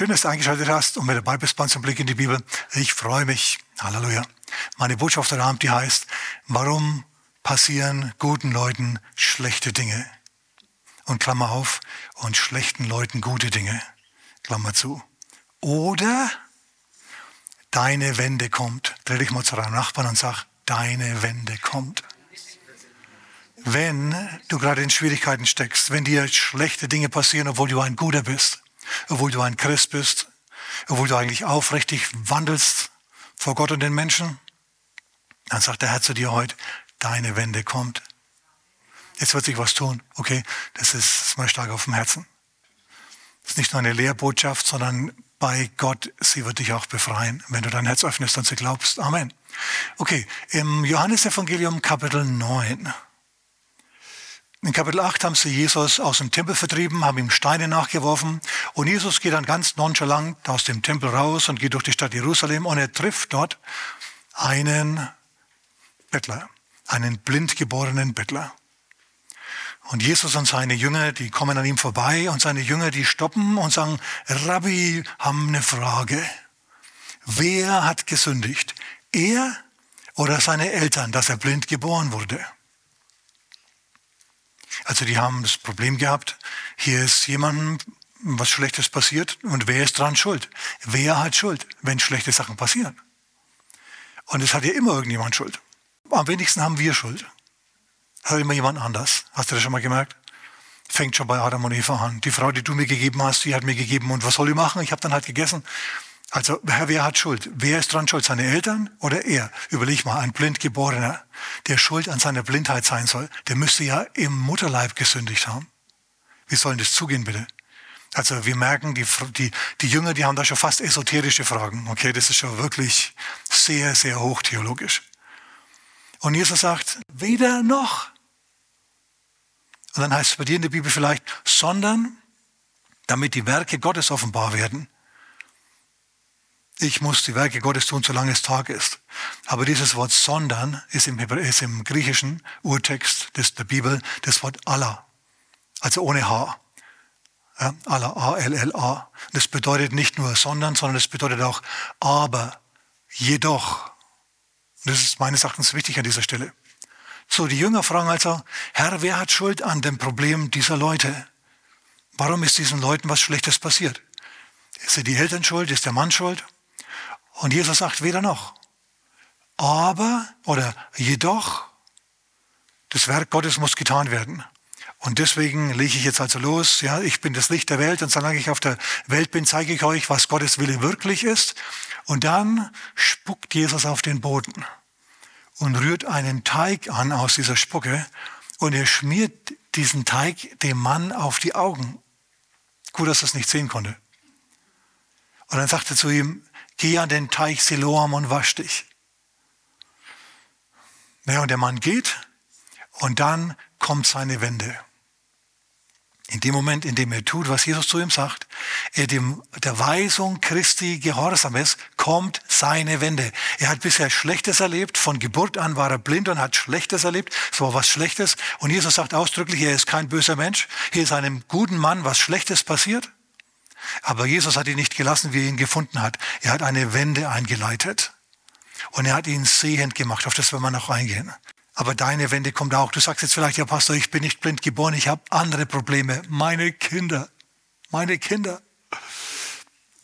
Schön, dass du eingeschaltet hast und mit dabei bist bei im Blick in die Bibel. Ich freue mich. Halleluja. Meine Botschaft heute Abend, die heißt, warum passieren guten Leuten schlechte Dinge? Und Klammer auf, und schlechten Leuten gute Dinge. Klammer zu. Oder deine Wende kommt. Dreh dich mal zu deinem Nachbarn und sag, deine Wende kommt. Wenn du gerade in Schwierigkeiten steckst, wenn dir schlechte Dinge passieren, obwohl du ein Guter bist, obwohl du ein Christ bist, obwohl du eigentlich aufrichtig wandelst vor Gott und den Menschen, dann sagt der Herr zu dir heute, deine Wende kommt. Jetzt wird sich was tun. Okay, das ist, mal stark auf dem Herzen. Das ist nicht nur eine Lehrbotschaft, sondern bei Gott, sie wird dich auch befreien, wenn du dein Herz öffnest und sie glaubst. Amen. Okay, im Johannesevangelium Kapitel 9. In Kapitel 8 haben sie Jesus aus dem Tempel vertrieben, haben ihm Steine nachgeworfen und Jesus geht dann ganz nonchalant aus dem Tempel raus und geht durch die Stadt Jerusalem und er trifft dort einen Bettler, einen blind geborenen Bettler. Und Jesus und seine Jünger, die kommen an ihm vorbei und seine Jünger, die stoppen und sagen, Rabbi, haben eine Frage. Wer hat gesündigt? Er oder seine Eltern, dass er blind geboren wurde? Also die haben das Problem gehabt, hier ist jemandem was Schlechtes passiert und wer ist dran schuld? Wer hat Schuld, wenn schlechte Sachen passieren? Und es hat ja immer irgendjemand Schuld. Am wenigsten haben wir Schuld. Hat immer jemand anders. Hast du das schon mal gemerkt? Fängt schon bei Adam und Eva an. Die Frau, die du mir gegeben hast, die hat mir gegeben. Und was soll ich machen? Ich habe dann halt gegessen. Also, wer hat Schuld? Wer ist dran schuld? Seine Eltern oder er? Überleg mal, ein Blindgeborener, der schuld an seiner Blindheit sein soll, der müsste ja im Mutterleib gesündigt haben. Wie soll das zugehen, bitte? Also, wir merken, die, die, die Jünger, die haben da schon fast esoterische Fragen. Okay, das ist schon wirklich sehr, sehr hochtheologisch. Und Jesus sagt, weder noch. Und dann heißt es bei dir in der Bibel vielleicht, sondern damit die Werke Gottes offenbar werden ich muss die Werke Gottes tun, solange es Tag ist. Aber dieses Wort sondern ist im, ist im griechischen Urtext des, der Bibel das Wort Allah. Also ohne H. Ja, Allah, A-L-L-A. Das bedeutet nicht nur sondern, sondern es bedeutet auch aber, jedoch. Das ist meines Erachtens wichtig an dieser Stelle. So, die Jünger fragen also, Herr, wer hat Schuld an dem Problem dieser Leute? Warum ist diesen Leuten was Schlechtes passiert? Ist die Eltern schuld? Ist der Mann schuld? Und Jesus sagt weder noch. Aber oder jedoch, das Werk Gottes muss getan werden. Und deswegen lege ich jetzt also los, ja, ich bin das Licht der Welt und solange ich auf der Welt bin, zeige ich euch, was Gottes Wille wirklich ist. Und dann spuckt Jesus auf den Boden und rührt einen Teig an aus dieser Spucke und er schmiert diesen Teig dem Mann auf die Augen. Gut, dass er es nicht sehen konnte. Und dann sagt er zu ihm, geh an den Teich Siloam und wasch dich. Ja, und der Mann geht und dann kommt seine Wende. In dem Moment, in dem er tut, was Jesus zu ihm sagt, er dem, der Weisung Christi gehorsam ist, kommt seine Wende. Er hat bisher Schlechtes erlebt, von Geburt an war er blind und hat Schlechtes erlebt, es war was Schlechtes. Und Jesus sagt ausdrücklich, er ist kein böser Mensch, hier ist einem guten Mann was Schlechtes passiert. Aber Jesus hat ihn nicht gelassen, wie er ihn gefunden hat. Er hat eine Wende eingeleitet. Und er hat ihn sehend gemacht. Auf das werden wir noch eingehen. Aber deine Wende kommt auch. Du sagst jetzt vielleicht, ja Pastor, ich bin nicht blind geboren, ich habe andere Probleme. Meine Kinder, meine Kinder,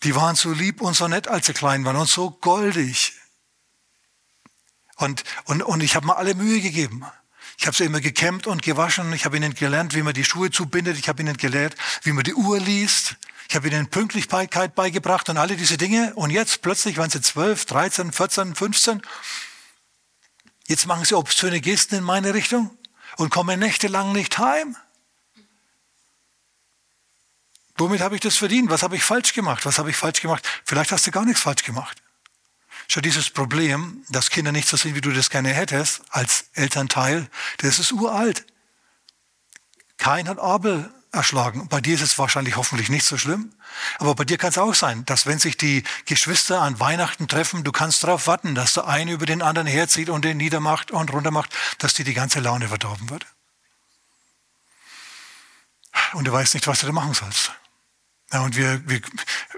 die waren so lieb und so nett, als sie klein waren und so goldig. Und, und, und ich habe mir alle Mühe gegeben. Ich habe sie immer gekämmt und gewaschen. Ich habe ihnen gelernt, wie man die Schuhe zubindet. Ich habe ihnen gelernt, wie man die Uhr liest. Ich habe ihnen Pünktlichkeit beigebracht und alle diese Dinge. Und jetzt plötzlich waren sie 12, 13, 14, 15. Jetzt machen sie obszöne Gesten in meine Richtung und kommen nächtelang nicht heim. Womit habe ich das verdient? Was habe ich falsch gemacht? Was habe ich falsch gemacht? Vielleicht hast du gar nichts falsch gemacht. Schon dieses Problem, dass Kinder nicht so sind, wie du das gerne hättest, als Elternteil, das ist uralt. Kein hat Abel erschlagen. Bei dir ist es wahrscheinlich hoffentlich nicht so schlimm. Aber bei dir kann es auch sein, dass wenn sich die Geschwister an Weihnachten treffen, du kannst darauf warten, dass der eine über den anderen herzieht und den niedermacht und runtermacht, dass dir die ganze Laune verdorben wird. Und du weißt nicht, was du da machen sollst. Ja, und wir, wir,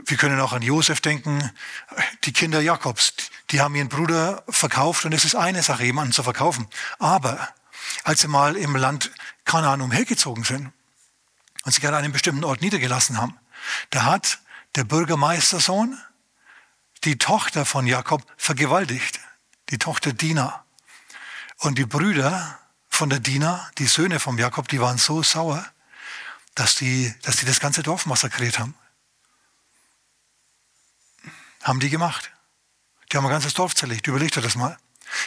wir können auch an Josef denken, die Kinder Jakobs, die haben ihren Bruder verkauft und es ist eine Sache, jemanden zu verkaufen. Aber als sie mal im Land Kanaan umhergezogen sind und sich an einem bestimmten Ort niedergelassen haben, da hat der Bürgermeistersohn die Tochter von Jakob vergewaltigt, die Tochter Dina. Und die Brüder von der Dina, die Söhne von Jakob, die waren so sauer, dass die, dass die das ganze Dorf massakriert haben. Haben die gemacht. Die haben ein ganzes Dorf zerlegt. Überleg dir das mal.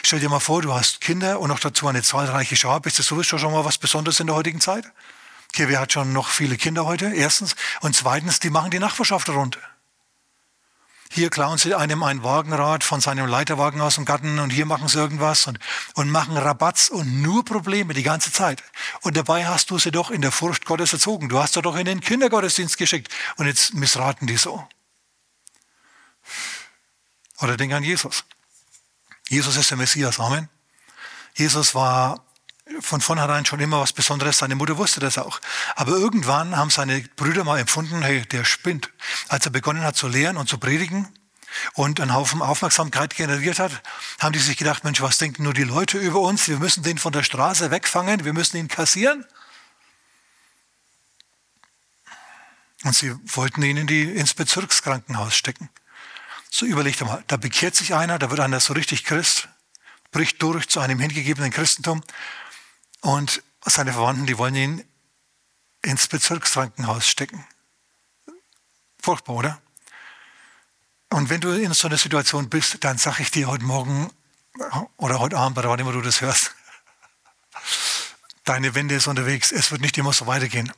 Stell dir mal vor, du hast Kinder und noch dazu eine zahlreiche Schar. Bist du sowieso schon mal was Besonderes in der heutigen Zeit? Wer hat schon noch viele Kinder heute? Erstens. Und zweitens, die machen die Nachbarschaft runter. Hier klauen sie einem ein Wagenrad von seinem Leiterwagen aus dem Garten und hier machen sie irgendwas und, und machen Rabatz und nur Probleme die ganze Zeit. Und dabei hast du sie doch in der Furcht Gottes erzogen. Du hast sie doch in den Kindergottesdienst geschickt und jetzt missraten die so. Oder denk an Jesus. Jesus ist der Messias, Amen. Jesus war von vornherein schon immer was Besonderes. Seine Mutter wusste das auch. Aber irgendwann haben seine Brüder mal empfunden, hey, der spinnt. Als er begonnen hat zu lehren und zu predigen und einen Haufen Aufmerksamkeit generiert hat, haben die sich gedacht, Mensch, was denken nur die Leute über uns? Wir müssen den von der Straße wegfangen, wir müssen ihn kassieren. Und sie wollten ihn in die, ins Bezirkskrankenhaus stecken. So überlegt mal, da bekehrt sich einer, da wird einer so richtig Christ, bricht durch zu einem hingegebenen Christentum und seine Verwandten, die wollen ihn ins Bezirkskrankenhaus stecken. Furchtbar, oder? Und wenn du in so einer Situation bist, dann sage ich dir heute Morgen oder heute Abend, oder wann immer du das hörst, deine Wende ist unterwegs. Es wird nicht immer so weitergehen.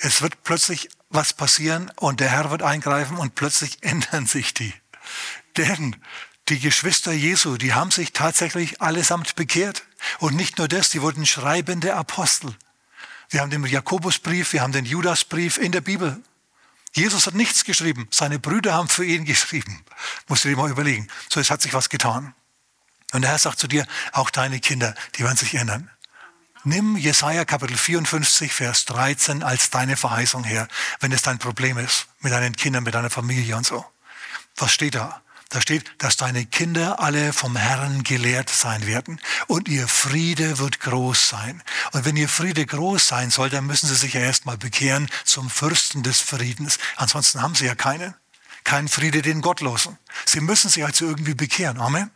Es wird plötzlich was passieren und der Herr wird eingreifen und plötzlich ändern sich die. Denn die Geschwister Jesu, die haben sich tatsächlich allesamt bekehrt. Und nicht nur das, die wurden schreibende Apostel. Wir haben den Jakobusbrief, wir haben den Judasbrief in der Bibel. Jesus hat nichts geschrieben, seine Brüder haben für ihn geschrieben. Musst du dir mal überlegen. So, es hat sich was getan. Und der Herr sagt zu dir, auch deine Kinder, die werden sich ändern. Nimm Jesaja Kapitel 54, Vers 13 als deine Verheißung her, wenn es dein Problem ist, mit deinen Kindern, mit deiner Familie und so. Was steht da? Da steht, dass deine Kinder alle vom Herrn gelehrt sein werden und ihr Friede wird groß sein. Und wenn ihr Friede groß sein soll, dann müssen sie sich ja erstmal bekehren zum Fürsten des Friedens. Ansonsten haben sie ja keinen. Keinen Friede den Gottlosen. Sie müssen sich also irgendwie bekehren. Amen.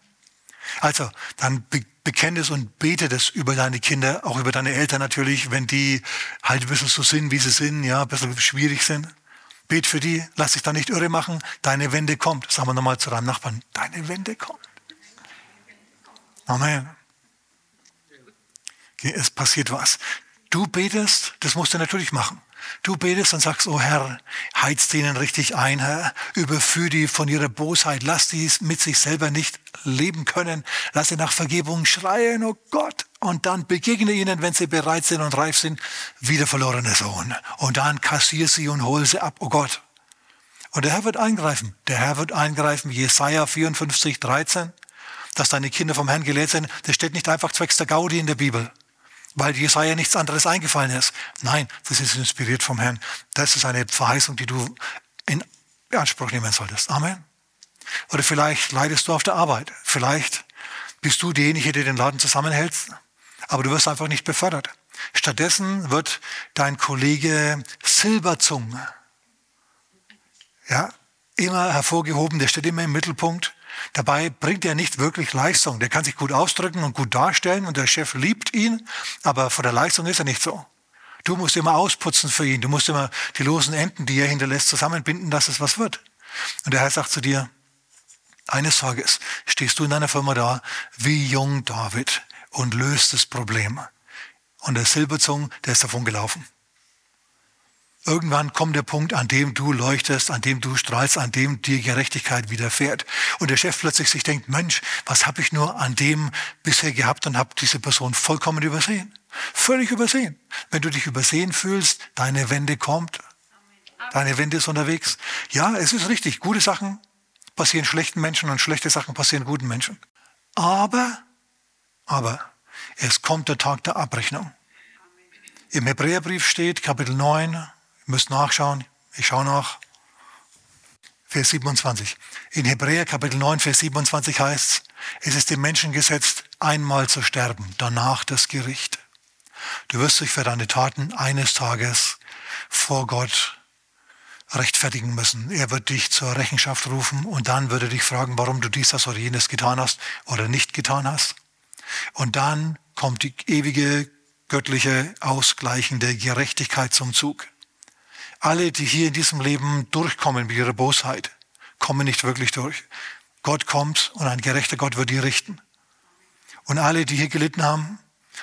Also, dann be bekenne es und bete das über deine Kinder, auch über deine Eltern natürlich, wenn die halt ein bisschen so sind, wie sie sind, ja, ein bisschen schwierig sind. Bet für die, lass dich da nicht irre machen. Deine Wende kommt. Sagen wir nochmal zu deinem Nachbarn. Deine Wende kommt. Amen. Es passiert was. Du betest, das musst du natürlich machen. Du betest und sagst, oh Herr, heiz denen richtig ein, Herr, überführ die von ihrer Bosheit, lass die mit sich selber nicht leben können, lass sie nach Vergebung schreien, oh Gott, und dann begegne ihnen, wenn sie bereit sind und reif sind, wie der verlorene Sohn. Und dann kassier sie und hol sie ab, oh Gott. Und der Herr wird eingreifen. Der Herr wird eingreifen, Jesaja 54, 13, dass deine Kinder vom Herrn gelehrt sind. Das steht nicht einfach zwecks der Gaudi in der Bibel weil Jesaja nichts anderes eingefallen ist. Nein, das ist inspiriert vom Herrn. Das ist eine Verheißung, die du in Anspruch nehmen solltest. Amen. Oder vielleicht leidest du auf der Arbeit. Vielleicht bist du derjenige, der den Laden zusammenhält, aber du wirst einfach nicht befördert. Stattdessen wird dein Kollege Silberzung ja, immer hervorgehoben, der steht immer im Mittelpunkt. Dabei bringt er nicht wirklich Leistung. Der kann sich gut ausdrücken und gut darstellen und der Chef liebt ihn, aber von der Leistung ist er nicht so. Du musst immer ausputzen für ihn. Du musst immer die losen Enden, die er hinterlässt, zusammenbinden, dass es was wird. Und der Herr sagt zu dir, eines Tages stehst du in deiner Firma da wie jung David und löst das Problem. Und der Silberzung, der ist davon gelaufen. Irgendwann kommt der Punkt, an dem du leuchtest, an dem du strahlst, an dem dir Gerechtigkeit widerfährt. Und der Chef plötzlich sich denkt, Mensch, was habe ich nur an dem bisher gehabt und habe diese Person vollkommen übersehen. Völlig übersehen. Wenn du dich übersehen fühlst, deine Wende kommt. Deine Wende ist unterwegs. Ja, es ist richtig. Gute Sachen passieren schlechten Menschen und schlechte Sachen passieren guten Menschen. Aber, aber, es kommt der Tag der Abrechnung. Im Hebräerbrief steht, Kapitel 9, Ihr müsst nachschauen. Ich schaue nach. Vers 27. In Hebräer Kapitel 9, Vers 27 heißt es, es ist dem Menschen gesetzt, einmal zu sterben, danach das Gericht. Du wirst dich für deine Taten eines Tages vor Gott rechtfertigen müssen. Er wird dich zur Rechenschaft rufen und dann wird er dich fragen, warum du dies, das oder jenes getan hast oder nicht getan hast. Und dann kommt die ewige, göttliche, ausgleichende Gerechtigkeit zum Zug. Alle, die hier in diesem Leben durchkommen mit ihrer Bosheit, kommen nicht wirklich durch. Gott kommt und ein gerechter Gott wird die richten. Und alle, die hier gelitten haben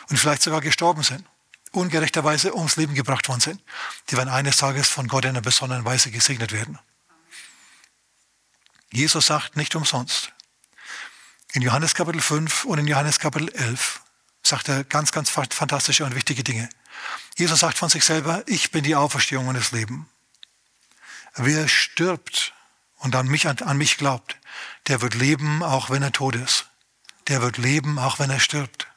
und vielleicht sogar gestorben sind, ungerechterweise ums Leben gebracht worden sind, die werden eines Tages von Gott in einer besonderen Weise gesegnet werden. Jesus sagt nicht umsonst. In Johannes Kapitel 5 und in Johannes Kapitel 11 sagt er ganz, ganz fantastische und wichtige Dinge. Jesus sagt von sich selber, ich bin die Auferstehung und das Leben. Wer stirbt und an mich, an mich glaubt, der wird leben, auch wenn er tot ist. Der wird leben, auch wenn er stirbt.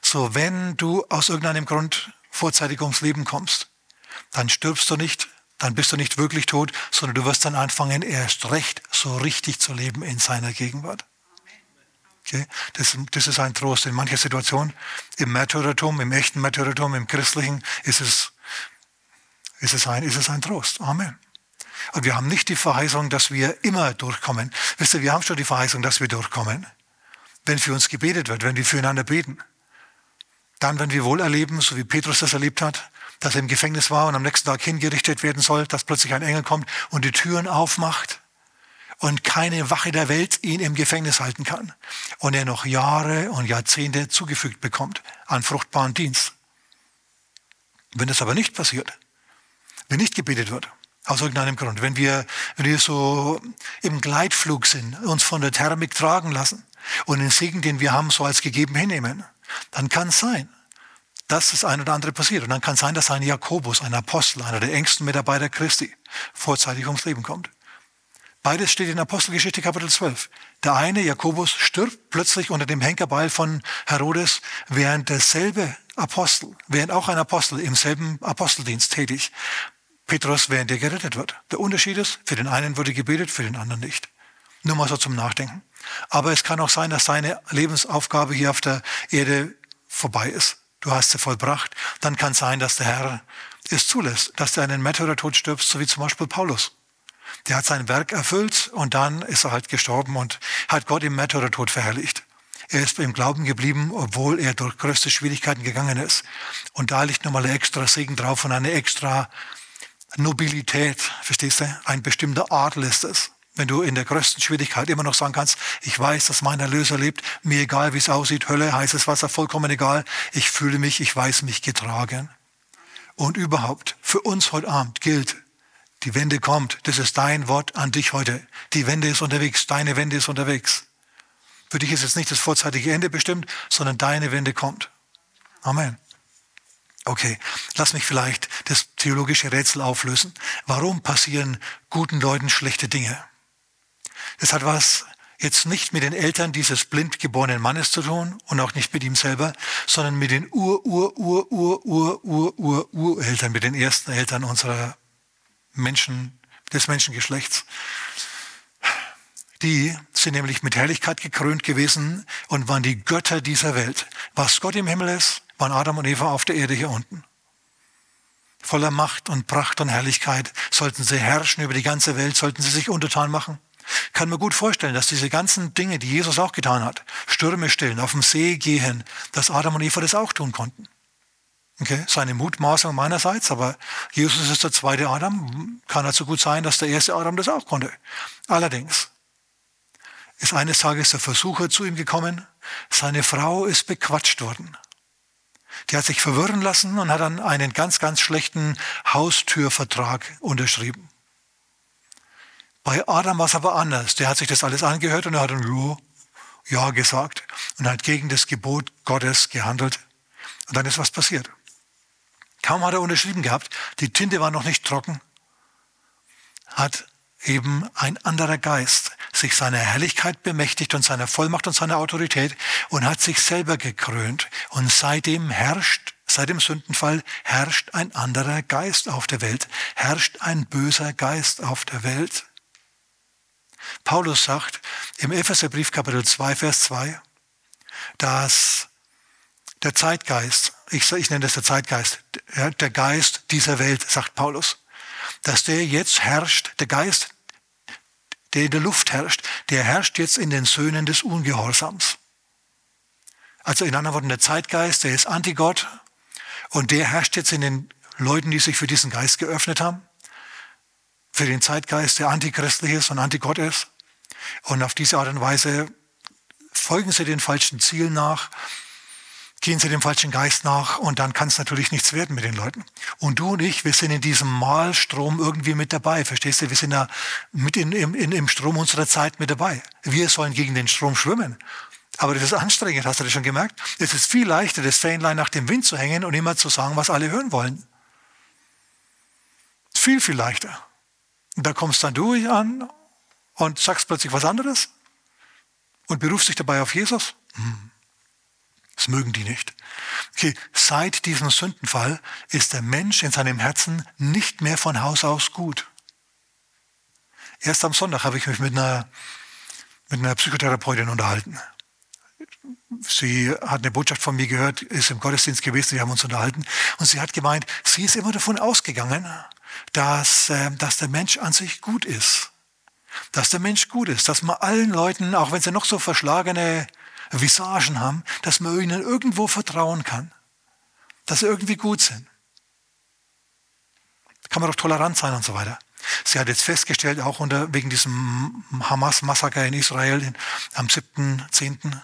So, wenn du aus irgendeinem Grund vorzeitig ums Leben kommst, dann stirbst du nicht, dann bist du nicht wirklich tot, sondern du wirst dann anfangen, erst recht so richtig zu leben in seiner Gegenwart. Das, das ist ein Trost. In mancher Situation, im Märtyrertum, im echten Märtyrertum, im christlichen, ist es, ist es, ein, ist es ein Trost. Amen. Und wir haben nicht die Verheißung, dass wir immer durchkommen. Wisst ihr, wir haben schon die Verheißung, dass wir durchkommen. Wenn für uns gebetet wird, wenn wir füreinander beten. Dann, wenn wir wohl erleben, so wie Petrus das erlebt hat, dass er im Gefängnis war und am nächsten Tag hingerichtet werden soll, dass plötzlich ein Engel kommt und die Türen aufmacht und keine Wache der Welt ihn im Gefängnis halten kann und er noch Jahre und Jahrzehnte zugefügt bekommt an fruchtbaren Dienst. Wenn das aber nicht passiert, wenn nicht gebetet wird, aus irgendeinem Grund, wenn wir, wenn wir so im Gleitflug sind, uns von der Thermik tragen lassen und den Segen, den wir haben, so als gegeben hinnehmen, dann kann es sein, dass das ein oder andere passiert. Und dann kann es sein, dass ein Jakobus, ein Apostel, einer der engsten Mitarbeiter Christi, vorzeitig ums Leben kommt. Beides steht in Apostelgeschichte Kapitel 12. Der eine, Jakobus, stirbt plötzlich unter dem Henkerbeil von Herodes, während derselbe Apostel, während auch ein Apostel im selben Aposteldienst tätig, Petrus, während er gerettet wird. Der Unterschied ist, für den einen wurde gebetet, für den anderen nicht. Nur mal so zum Nachdenken. Aber es kann auch sein, dass seine Lebensaufgabe hier auf der Erde vorbei ist. Du hast sie vollbracht. Dann kann es sein, dass der Herr es zulässt, dass du einen Märtyrertod stirbst, so wie zum Beispiel Paulus. Der hat sein Werk erfüllt und dann ist er halt gestorben und hat Gott im Märtyrertod verherrlicht. Er ist im Glauben geblieben, obwohl er durch größte Schwierigkeiten gegangen ist. Und da liegt nochmal ein extra Segen drauf und eine extra Nobilität, verstehst du? Ein bestimmter Adel ist es. Wenn du in der größten Schwierigkeit immer noch sagen kannst, ich weiß, dass mein Erlöser lebt, mir egal, wie es aussieht, Hölle, heißes Wasser, vollkommen egal, ich fühle mich, ich weiß mich getragen. Und überhaupt, für uns heute Abend gilt, die Wende kommt. Das ist dein Wort an dich heute. Die Wende ist unterwegs. Deine Wende ist unterwegs. Für dich ist jetzt nicht das vorzeitige Ende bestimmt, sondern deine Wende kommt. Amen. Okay, lass mich vielleicht das theologische Rätsel auflösen. Warum passieren guten Leuten schlechte Dinge? Das hat was jetzt nicht mit den Eltern dieses blind geborenen Mannes zu tun und auch nicht mit ihm selber, sondern mit den Ur, Ur, Ur, Ur, Ur, Ur, Ur, Ureltern, mit den ersten Eltern unserer Menschen, des Menschengeschlechts. Die sind nämlich mit Herrlichkeit gekrönt gewesen und waren die Götter dieser Welt. Was Gott im Himmel ist, waren Adam und Eva auf der Erde hier unten. Voller Macht und Pracht und Herrlichkeit sollten sie herrschen über die ganze Welt, sollten sie sich untertan machen. Kann mir gut vorstellen, dass diese ganzen Dinge, die Jesus auch getan hat, Stürme stillen, auf dem See gehen, dass Adam und Eva das auch tun konnten. Okay, seine Mutmaßung meinerseits, aber Jesus ist der zweite Adam. Kann also gut sein, dass der erste Adam das auch konnte. Allerdings ist eines Tages der Versucher zu ihm gekommen. Seine Frau ist bequatscht worden. Die hat sich verwirren lassen und hat dann einen ganz, ganz schlechten Haustürvertrag unterschrieben. Bei Adam war es aber anders. Der hat sich das alles angehört und er hat dann ja, ja gesagt und hat gegen das Gebot Gottes gehandelt. Und dann ist was passiert. Kaum hat er unterschrieben gehabt, die Tinte war noch nicht trocken, hat eben ein anderer Geist sich seiner Herrlichkeit bemächtigt und seiner Vollmacht und seiner Autorität und hat sich selber gekrönt. Und seitdem herrscht, seit dem Sündenfall, herrscht ein anderer Geist auf der Welt, herrscht ein böser Geist auf der Welt. Paulus sagt im Epheserbrief Kapitel 2, Vers 2, dass der Zeitgeist, ich, ich nenne das der Zeitgeist, der Geist dieser Welt, sagt Paulus, dass der jetzt herrscht, der Geist, der in der Luft herrscht, der herrscht jetzt in den Söhnen des Ungehorsams. Also in anderen Worten, der Zeitgeist, der ist Antigott und der herrscht jetzt in den Leuten, die sich für diesen Geist geöffnet haben, für den Zeitgeist, der antichristlich ist und antigott ist. Und auf diese Art und Weise folgen sie den falschen Zielen nach, gehen sie dem falschen Geist nach und dann kann es natürlich nichts werden mit den Leuten. Und du und ich, wir sind in diesem Malstrom irgendwie mit dabei, verstehst du? Wir sind da mit in, in, im Strom unserer Zeit mit dabei. Wir sollen gegen den Strom schwimmen. Aber das ist anstrengend, hast du das schon gemerkt? Es ist viel leichter, das Fähnlein nach dem Wind zu hängen und immer zu sagen, was alle hören wollen. Viel, viel leichter. Und da kommst dann du an und sagst plötzlich was anderes und berufst dich dabei auf Jesus. Hm. Das mögen die nicht. Okay, seit diesem Sündenfall ist der Mensch in seinem Herzen nicht mehr von Haus aus gut. Erst am Sonntag habe ich mich mit einer, mit einer Psychotherapeutin unterhalten. Sie hat eine Botschaft von mir gehört, ist im Gottesdienst gewesen, wir haben uns unterhalten. Und sie hat gemeint, sie ist immer davon ausgegangen, dass, äh, dass der Mensch an sich gut ist. Dass der Mensch gut ist, dass man allen Leuten, auch wenn sie noch so verschlagene Visagen haben, dass man ihnen irgendwo vertrauen kann, dass sie irgendwie gut sind. Da kann man doch tolerant sein und so weiter. Sie hat jetzt festgestellt, auch unter, wegen diesem Hamas-Massaker in Israel am 7.10.,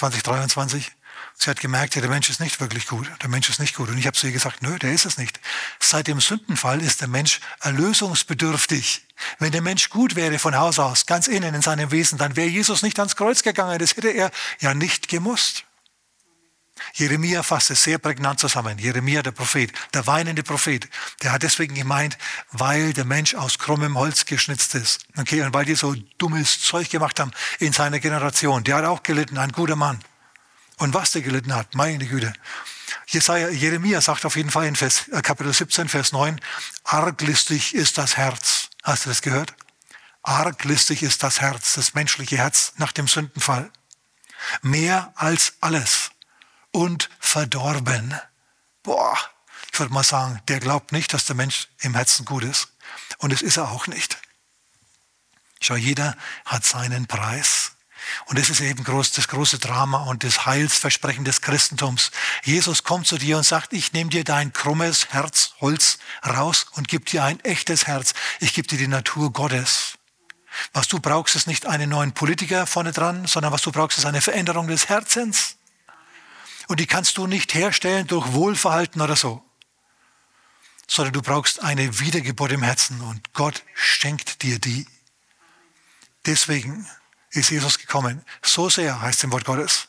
2023. Sie hat gemerkt, ja, der Mensch ist nicht wirklich gut, der Mensch ist nicht gut. Und ich habe zu ihr gesagt, nö, der ist es nicht. Seit dem Sündenfall ist der Mensch erlösungsbedürftig. Wenn der Mensch gut wäre von Haus aus, ganz innen in seinem Wesen, dann wäre Jesus nicht ans Kreuz gegangen. Das hätte er ja nicht gemusst. Jeremia fasst es sehr prägnant zusammen. Jeremia, der Prophet, der weinende Prophet, der hat deswegen gemeint, weil der Mensch aus krummem Holz geschnitzt ist. Okay, und weil die so dummes Zeug gemacht haben in seiner Generation. Der hat auch gelitten, ein guter Mann. Und was der gelitten hat, meine Güte. Jesaja, Jeremia sagt auf jeden Fall in Vers, äh, Kapitel 17, Vers 9, arglistig ist das Herz Hast du das gehört? Arglistig ist das Herz, das menschliche Herz nach dem Sündenfall. Mehr als alles. Und verdorben. Boah, ich würde mal sagen, der glaubt nicht, dass der Mensch im Herzen gut ist. Und es ist er auch nicht. Schau, jeder hat seinen Preis. Und das ist eben groß, das große Drama und das Heilsversprechen des Christentums. Jesus kommt zu dir und sagt, ich nehme dir dein krummes Herz, Holz raus und gebe dir ein echtes Herz. Ich gebe dir die Natur Gottes. Was du brauchst, ist nicht einen neuen Politiker vorne dran, sondern was du brauchst, ist eine Veränderung des Herzens. Und die kannst du nicht herstellen durch Wohlverhalten oder so, sondern du brauchst eine Wiedergeburt im Herzen und Gott schenkt dir die. Deswegen ist Jesus gekommen. So sehr, heißt im Wort Gottes,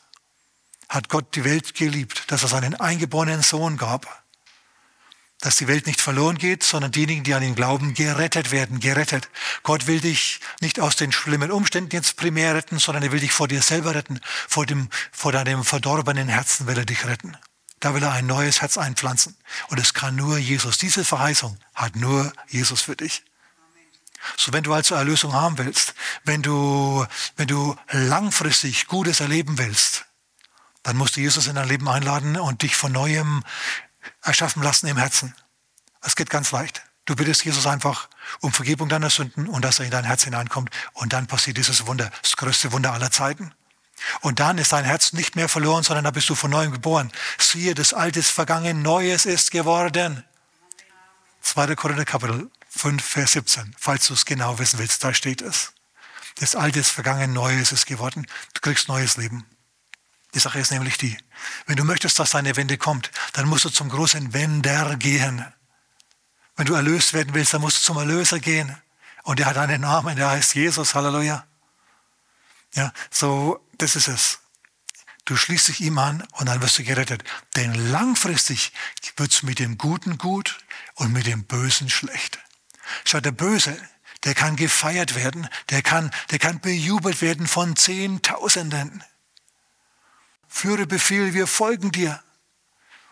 hat Gott die Welt geliebt, dass er seinen eingeborenen Sohn gab. Dass die Welt nicht verloren geht, sondern diejenigen, die an ihn glauben, gerettet werden, gerettet. Gott will dich nicht aus den schlimmen Umständen jetzt primär retten, sondern er will dich vor dir selber retten. Vor, dem, vor deinem verdorbenen Herzen will er dich retten. Da will er ein neues Herz einpflanzen. Und es kann nur Jesus. Diese Verheißung hat nur Jesus für dich. So, wenn du also Erlösung haben willst, wenn du, wenn du langfristig Gutes erleben willst, dann musst du Jesus in dein Leben einladen und dich von neuem erschaffen lassen im Herzen. Es geht ganz leicht. Du bittest Jesus einfach um Vergebung deiner Sünden und dass er in dein Herz hineinkommt. Und dann passiert dieses Wunder, das größte Wunder aller Zeiten. Und dann ist dein Herz nicht mehr verloren, sondern da bist du von neuem geboren. Siehe, das Alte ist vergangen, Neues ist geworden. 2. Korinther Kapitel 5, Vers 17, falls du es genau wissen willst, da steht es. Das Alte ist vergangen, Neues ist geworden. Du kriegst neues Leben. Die Sache ist nämlich die, wenn du möchtest, dass deine Wende kommt, dann musst du zum großen Wender gehen. Wenn du erlöst werden willst, dann musst du zum Erlöser gehen. Und er hat einen Namen, der heißt Jesus, Halleluja. Ja, so, das ist es. Du schließt dich ihm an und dann wirst du gerettet. Denn langfristig wird es mit dem Guten gut und mit dem Bösen schlecht. Schau, der Böse, der kann gefeiert werden, der kann, der kann bejubelt werden von Zehntausenden. Führe Befehl, wir folgen dir.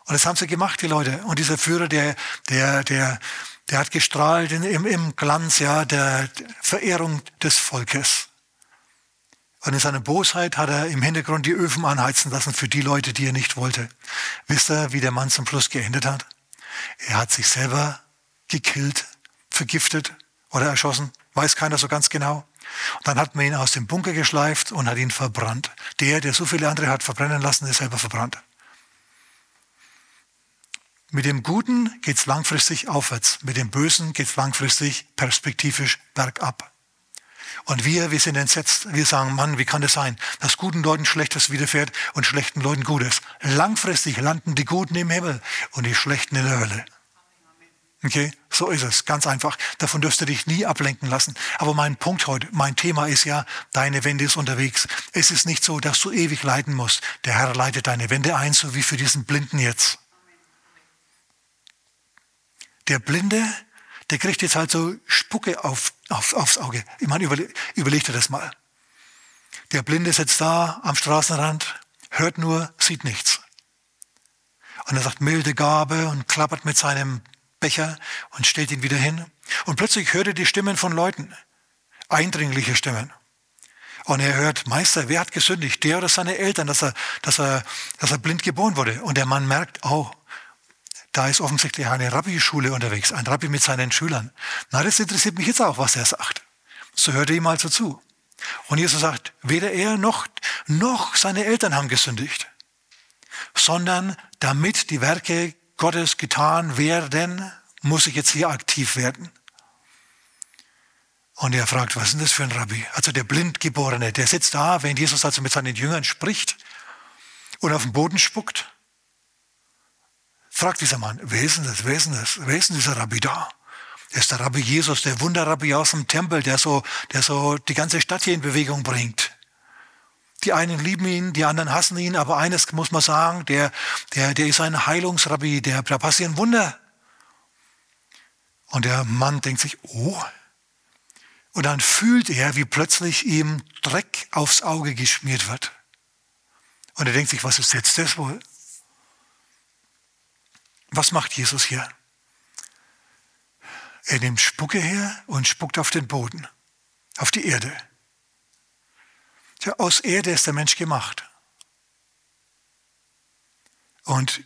Und das haben sie gemacht, die Leute. Und dieser Führer, der, der, der, der hat gestrahlt im, im Glanz ja, der Verehrung des Volkes. Und in seiner Bosheit hat er im Hintergrund die Öfen anheizen lassen für die Leute, die er nicht wollte. Wisst ihr, wie der Mann zum Schluss geendet hat? Er hat sich selber gekillt, vergiftet oder erschossen. Weiß keiner so ganz genau. Und dann hat man ihn aus dem Bunker geschleift und hat ihn verbrannt. Der, der so viele andere hat verbrennen lassen, ist selber verbrannt. Mit dem Guten geht es langfristig aufwärts, mit dem Bösen geht es langfristig perspektivisch bergab. Und wir, wir sind entsetzt. Wir sagen, Mann, wie kann das sein, dass guten Leuten Schlechtes widerfährt und schlechten Leuten Gutes? Langfristig landen die Guten im Himmel und die Schlechten in der Hölle. Okay, so ist es, ganz einfach. Davon dürfst du dich nie ablenken lassen. Aber mein Punkt heute, mein Thema ist ja, deine Wende ist unterwegs. Es ist nicht so, dass du ewig leiden musst. Der Herr leitet deine Wende ein, so wie für diesen Blinden jetzt. Der Blinde, der kriegt jetzt halt so Spucke auf, auf, aufs Auge. Ich meine, überle überleg dir das mal. Der Blinde sitzt da am Straßenrand, hört nur, sieht nichts. Und er sagt milde Gabe und klappert mit seinem Becher und stellt ihn wieder hin. Und plötzlich hört er die Stimmen von Leuten, eindringliche Stimmen. Und er hört, Meister, wer hat gesündigt? Der oder seine Eltern, dass er, dass er, dass er blind geboren wurde. Und der Mann merkt, oh, da ist offensichtlich eine Rabbi-Schule unterwegs, ein Rabbi mit seinen Schülern. Na, das interessiert mich jetzt auch, was er sagt. So hört er ihm also zu. Und Jesus sagt, weder er noch, noch seine Eltern haben gesündigt, sondern damit die Werke Gottes getan werden, muss ich jetzt hier aktiv werden. Und er fragt, was ist denn das für ein Rabbi? Also der Blindgeborene, der sitzt da, wenn Jesus also mit seinen Jüngern spricht und auf den Boden spuckt fragt dieser Mann, wer ist denn das, wer ist denn das, wer ist denn dieser Rabbi da? Der ist der Rabbi Jesus, der Wunderrabbi aus dem Tempel, der so, der so die ganze Stadt hier in Bewegung bringt. Die einen lieben ihn, die anderen hassen ihn, aber eines muss man sagen, der, der, der ist ein Heilungsrabbi, der, da passieren Wunder. Und der Mann denkt sich, oh. Und dann fühlt er, wie plötzlich ihm Dreck aufs Auge geschmiert wird. Und er denkt sich, was ist jetzt das wohl? Was macht Jesus hier? Er nimmt Spucke her und spuckt auf den Boden, auf die Erde. Tja, aus Erde ist der Mensch gemacht. Und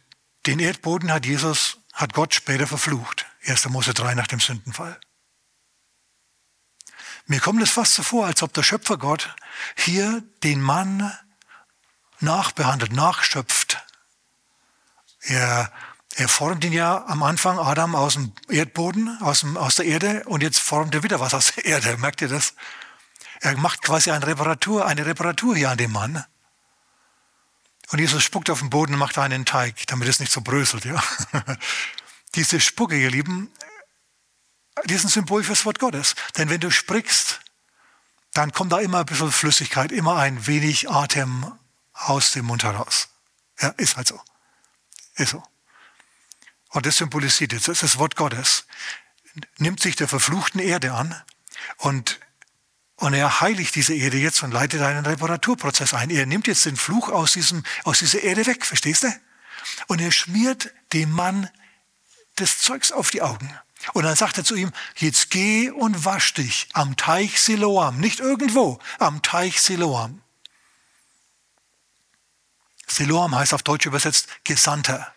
den Erdboden hat Jesus, hat Gott später verflucht. 1. Mose 3 nach dem Sündenfall. Mir kommt es fast so vor, als ob der Schöpfer Gott hier den Mann nachbehandelt, nachschöpft. Er er formt ihn ja am Anfang, Adam, aus dem Erdboden, aus, dem, aus der Erde und jetzt formt er wieder was aus der Erde. Merkt ihr das? Er macht quasi eine Reparatur, eine Reparatur hier an dem Mann. Und Jesus spuckt auf den Boden und macht einen Teig, damit es nicht so bröselt. Ja? Diese Spucke, ihr Lieben, die ist ein Symbol fürs Wort Gottes. Denn wenn du sprichst, dann kommt da immer ein bisschen Flüssigkeit, immer ein wenig Atem aus dem Mund heraus. Ja, ist halt so. Ist so. Und das symbolisiert jetzt, das ist das Wort Gottes, nimmt sich der verfluchten Erde an und, und er heiligt diese Erde jetzt und leitet einen Reparaturprozess ein. Er nimmt jetzt den Fluch aus, diesem, aus dieser Erde weg, verstehst du? Und er schmiert dem Mann des Zeugs auf die Augen. Und dann sagt er zu ihm, jetzt geh und wasch dich am Teich Siloam. Nicht irgendwo, am Teich Siloam. Siloam heißt auf Deutsch übersetzt Gesandter.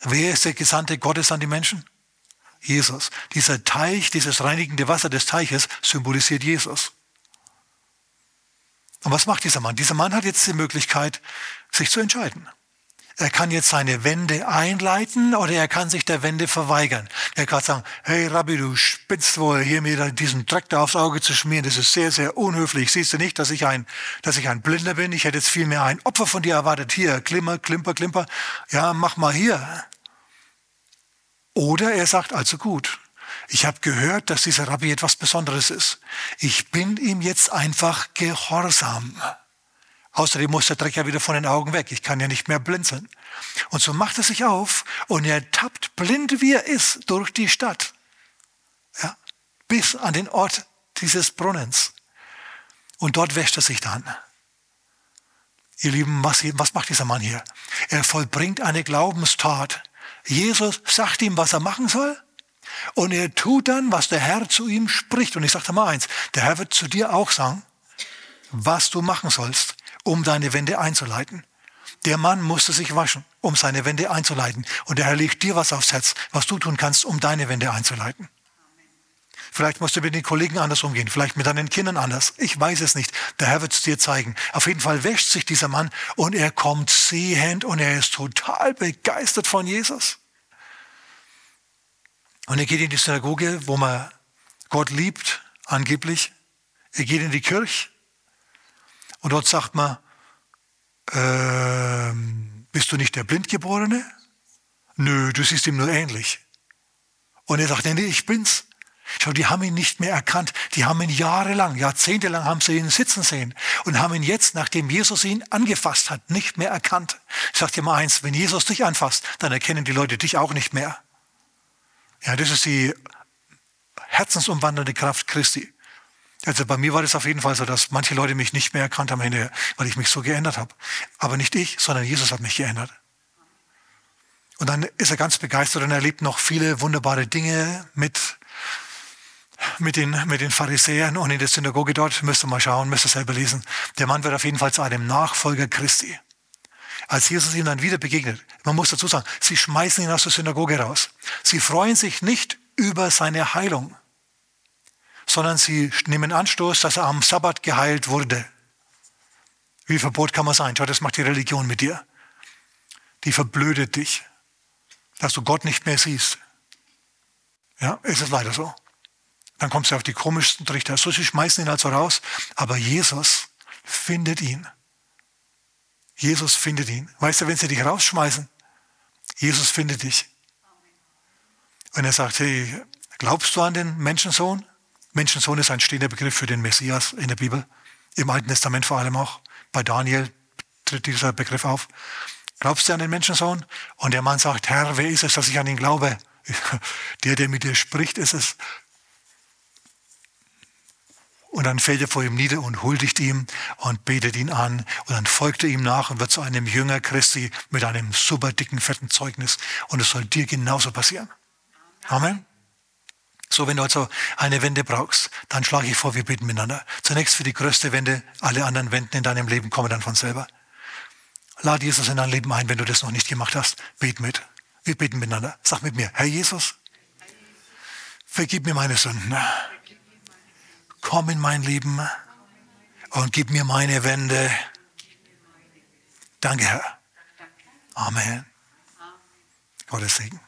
Wer ist der Gesandte Gottes an die Menschen? Jesus. Dieser Teich, dieses reinigende Wasser des Teiches symbolisiert Jesus. Und was macht dieser Mann? Dieser Mann hat jetzt die Möglichkeit, sich zu entscheiden. Er kann jetzt seine Wende einleiten oder er kann sich der Wende verweigern. Er kann sagen, hey Rabbi, du spitzt wohl, hier mir diesen Dreck da aufs Auge zu schmieren. Das ist sehr, sehr unhöflich. Siehst du nicht, dass ich ein, dass ich ein Blinder bin? Ich hätte jetzt vielmehr ein Opfer von dir erwartet. Hier, klimper, klimper, klimper. Ja, mach mal hier. Oder er sagt, also gut, ich habe gehört, dass dieser Rabbi etwas Besonderes ist. Ich bin ihm jetzt einfach gehorsam. Außerdem muss der Dreck ja wieder von den Augen weg. Ich kann ja nicht mehr blinzeln. Und so macht er sich auf und er tappt blind wie er ist durch die Stadt. Ja, bis an den Ort dieses Brunnens. Und dort wäscht er sich dann. Ihr Lieben, was, was macht dieser Mann hier? Er vollbringt eine Glaubenstat. Jesus sagt ihm, was er machen soll. Und er tut dann, was der Herr zu ihm spricht. Und ich sage dir mal eins, der Herr wird zu dir auch sagen, was du machen sollst, um deine Wende einzuleiten. Der Mann musste sich waschen, um seine Wende einzuleiten. Und der Herr legt dir was aufs Herz, was du tun kannst, um deine Wende einzuleiten. Vielleicht musst du mit den Kollegen anders umgehen, vielleicht mit deinen Kindern anders. Ich weiß es nicht. Der Herr wird es dir zeigen. Auf jeden Fall wäscht sich dieser Mann und er kommt sehend und er ist total begeistert von Jesus. Und er geht in die Synagoge, wo man Gott liebt, angeblich. Er geht in die Kirche und dort sagt man, äh, bist du nicht der Blindgeborene? Nö, du siehst ihm nur ähnlich. Und er sagt, nee, nee, ich bin's. Schau, die haben ihn nicht mehr erkannt. Die haben ihn jahrelang, jahrzehntelang haben sie ihn sitzen sehen und haben ihn jetzt, nachdem Jesus ihn angefasst hat, nicht mehr erkannt. Ich sag dir mal eins, wenn Jesus dich anfasst, dann erkennen die Leute dich auch nicht mehr. Ja, das ist die herzensumwandernde Kraft Christi. Also bei mir war das auf jeden Fall so, dass manche Leute mich nicht mehr erkannt haben, weil ich mich so geändert habe. Aber nicht ich, sondern Jesus hat mich geändert. Und dann ist er ganz begeistert und erlebt noch viele wunderbare Dinge mit, mit, den, mit den Pharisäern und in der Synagoge dort. Müsst ihr mal schauen, müsst ihr selber lesen. Der Mann wird auf jeden Fall zu einem Nachfolger Christi. Als Jesus ihm dann wieder begegnet, man muss dazu sagen, sie schmeißen ihn aus der Synagoge raus. Sie freuen sich nicht über seine Heilung sondern sie nehmen Anstoß, dass er am Sabbat geheilt wurde. Wie verbot kann man sein? Schau, das macht die Religion mit dir. Die verblödet dich, dass du Gott nicht mehr siehst. Ja, ist es leider so. Dann kommst du auf die komischsten Trichter. So, sie schmeißen ihn also raus, aber Jesus findet ihn. Jesus findet ihn. Weißt du, wenn sie dich rausschmeißen, Jesus findet dich. Und er sagt, hey, glaubst du an den Menschensohn? Menschensohn ist ein stehender Begriff für den Messias in der Bibel, im Alten Testament vor allem auch. Bei Daniel tritt dieser Begriff auf. Glaubst du an den Menschensohn? Und der Mann sagt, Herr, wer ist es, dass ich an ihn glaube? Der, der mit dir spricht, ist es. Und dann fällt er vor ihm nieder und huldigt ihm und betet ihn an. Und dann folgt er ihm nach und wird zu einem Jünger Christi mit einem super dicken, fetten Zeugnis. Und es soll dir genauso passieren. Amen. So, wenn du also eine Wende brauchst, dann schlage ich vor, wir beten miteinander. Zunächst für die größte Wende, alle anderen Wenden in deinem Leben kommen dann von selber. Lade Jesus in dein Leben ein, wenn du das noch nicht gemacht hast. Bet mit. Wir beten miteinander. Sag mit mir, Herr Jesus, vergib mir meine Sünden. Komm in mein Leben und gib mir meine Wende. Danke, Herr. Amen. Gottes Segen.